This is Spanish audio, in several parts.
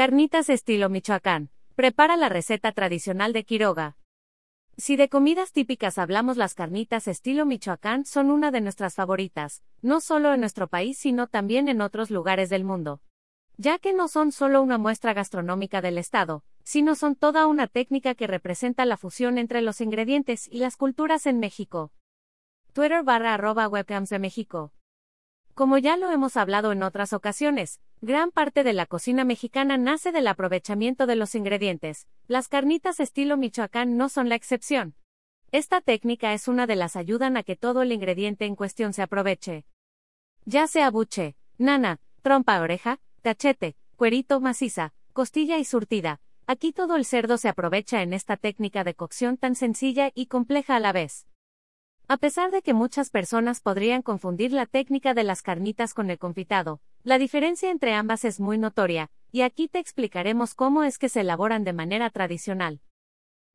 Carnitas estilo Michoacán. Prepara la receta tradicional de Quiroga. Si de comidas típicas hablamos, las carnitas estilo Michoacán son una de nuestras favoritas, no solo en nuestro país, sino también en otros lugares del mundo. Ya que no son solo una muestra gastronómica del estado, sino son toda una técnica que representa la fusión entre los ingredientes y las culturas en México. Twitter barra arroba webcams de México. Como ya lo hemos hablado en otras ocasiones, gran parte de la cocina mexicana nace del aprovechamiento de los ingredientes. Las carnitas estilo Michoacán no son la excepción. Esta técnica es una de las ayudan a que todo el ingrediente en cuestión se aproveche. Ya sea buche, nana, trompa oreja, cachete, cuerito maciza, costilla y surtida, aquí todo el cerdo se aprovecha en esta técnica de cocción tan sencilla y compleja a la vez. A pesar de que muchas personas podrían confundir la técnica de las carnitas con el confitado, la diferencia entre ambas es muy notoria, y aquí te explicaremos cómo es que se elaboran de manera tradicional.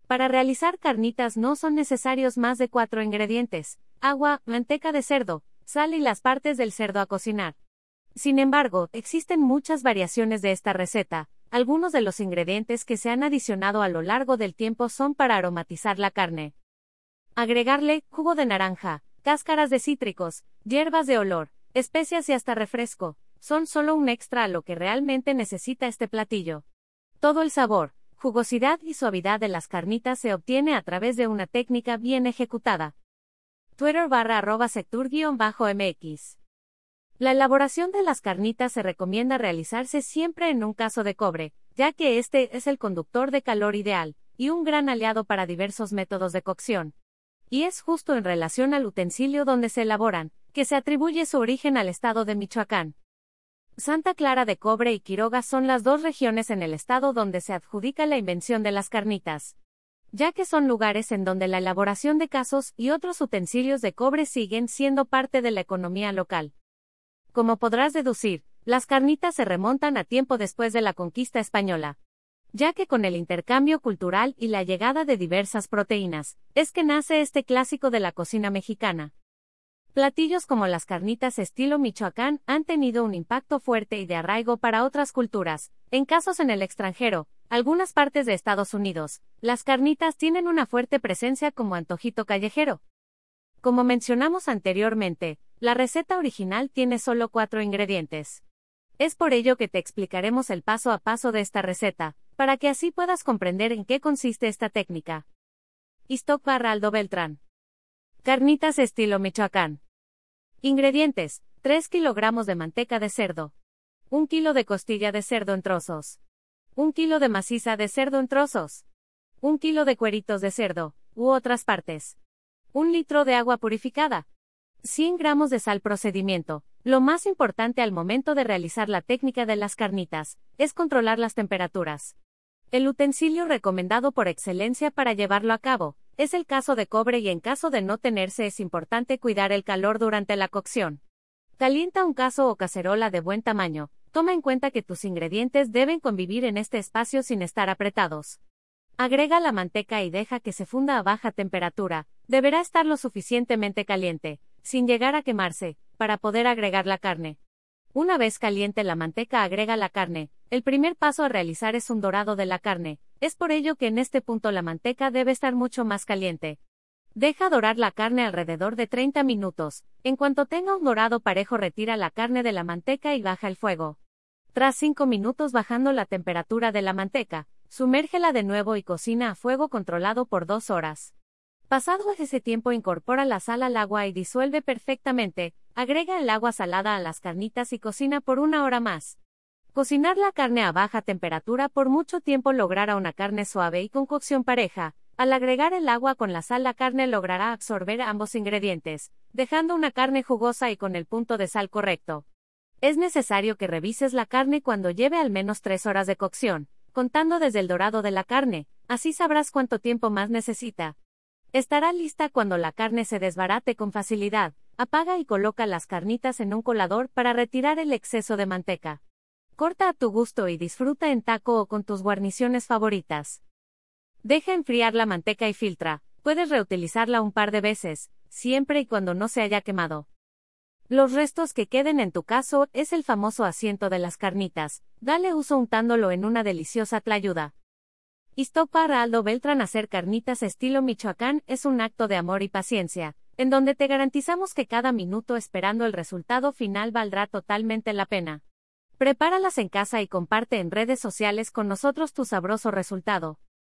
Para realizar carnitas no son necesarios más de cuatro ingredientes, agua, manteca de cerdo, sal y las partes del cerdo a cocinar. Sin embargo, existen muchas variaciones de esta receta, algunos de los ingredientes que se han adicionado a lo largo del tiempo son para aromatizar la carne. Agregarle jugo de naranja, cáscaras de cítricos, hierbas de olor, especias y hasta refresco, son solo un extra a lo que realmente necesita este platillo. Todo el sabor, jugosidad y suavidad de las carnitas se obtiene a través de una técnica bien ejecutada. Twitter barra arroba sectur-mx. La elaboración de las carnitas se recomienda realizarse siempre en un caso de cobre, ya que este es el conductor de calor ideal, y un gran aliado para diversos métodos de cocción y es justo en relación al utensilio donde se elaboran, que se atribuye su origen al estado de Michoacán. Santa Clara de Cobre y Quiroga son las dos regiones en el estado donde se adjudica la invención de las carnitas, ya que son lugares en donde la elaboración de casos y otros utensilios de cobre siguen siendo parte de la economía local. Como podrás deducir, las carnitas se remontan a tiempo después de la conquista española ya que con el intercambio cultural y la llegada de diversas proteínas, es que nace este clásico de la cocina mexicana. Platillos como las carnitas estilo Michoacán han tenido un impacto fuerte y de arraigo para otras culturas. En casos en el extranjero, algunas partes de Estados Unidos, las carnitas tienen una fuerte presencia como antojito callejero. Como mencionamos anteriormente, la receta original tiene solo cuatro ingredientes. Es por ello que te explicaremos el paso a paso de esta receta, para que así puedas comprender en qué consiste esta técnica. Istoc Barraldo Beltrán. Carnitas estilo Michoacán. Ingredientes: 3 kilogramos de manteca de cerdo. 1 kilo de costilla de cerdo en trozos. 1 kilo de maciza de cerdo en trozos. 1 kilo de cueritos de cerdo, u otras partes. 1 litro de agua purificada. 100 gramos de sal procedimiento. Lo más importante al momento de realizar la técnica de las carnitas, es controlar las temperaturas. El utensilio recomendado por excelencia para llevarlo a cabo, es el caso de cobre y en caso de no tenerse es importante cuidar el calor durante la cocción. Calienta un caso o cacerola de buen tamaño, toma en cuenta que tus ingredientes deben convivir en este espacio sin estar apretados. Agrega la manteca y deja que se funda a baja temperatura, deberá estar lo suficientemente caliente, sin llegar a quemarse, para poder agregar la carne. Una vez caliente la manteca agrega la carne. El primer paso a realizar es un dorado de la carne. Es por ello que en este punto la manteca debe estar mucho más caliente. Deja dorar la carne alrededor de 30 minutos. En cuanto tenga un dorado parejo retira la carne de la manteca y baja el fuego. Tras 5 minutos bajando la temperatura de la manteca, sumérgela de nuevo y cocina a fuego controlado por 2 horas. Pasado ese tiempo incorpora la sal al agua y disuelve perfectamente, Agrega el agua salada a las carnitas y cocina por una hora más. Cocinar la carne a baja temperatura por mucho tiempo logrará una carne suave y con cocción pareja. Al agregar el agua con la sal la carne logrará absorber ambos ingredientes, dejando una carne jugosa y con el punto de sal correcto. Es necesario que revises la carne cuando lleve al menos 3 horas de cocción, contando desde el dorado de la carne, así sabrás cuánto tiempo más necesita. Estará lista cuando la carne se desbarate con facilidad, Apaga y coloca las carnitas en un colador para retirar el exceso de manteca. Corta a tu gusto y disfruta en taco o con tus guarniciones favoritas. Deja enfriar la manteca y filtra. Puedes reutilizarla un par de veces, siempre y cuando no se haya quemado. Los restos que queden en tu caso es el famoso asiento de las carnitas. Dale uso untándolo en una deliciosa tlayuda. Esto para Aldo Beltrán hacer carnitas estilo Michoacán es un acto de amor y paciencia, en donde te garantizamos que cada minuto esperando el resultado final valdrá totalmente la pena. Prepáralas en casa y comparte en redes sociales con nosotros tu sabroso resultado.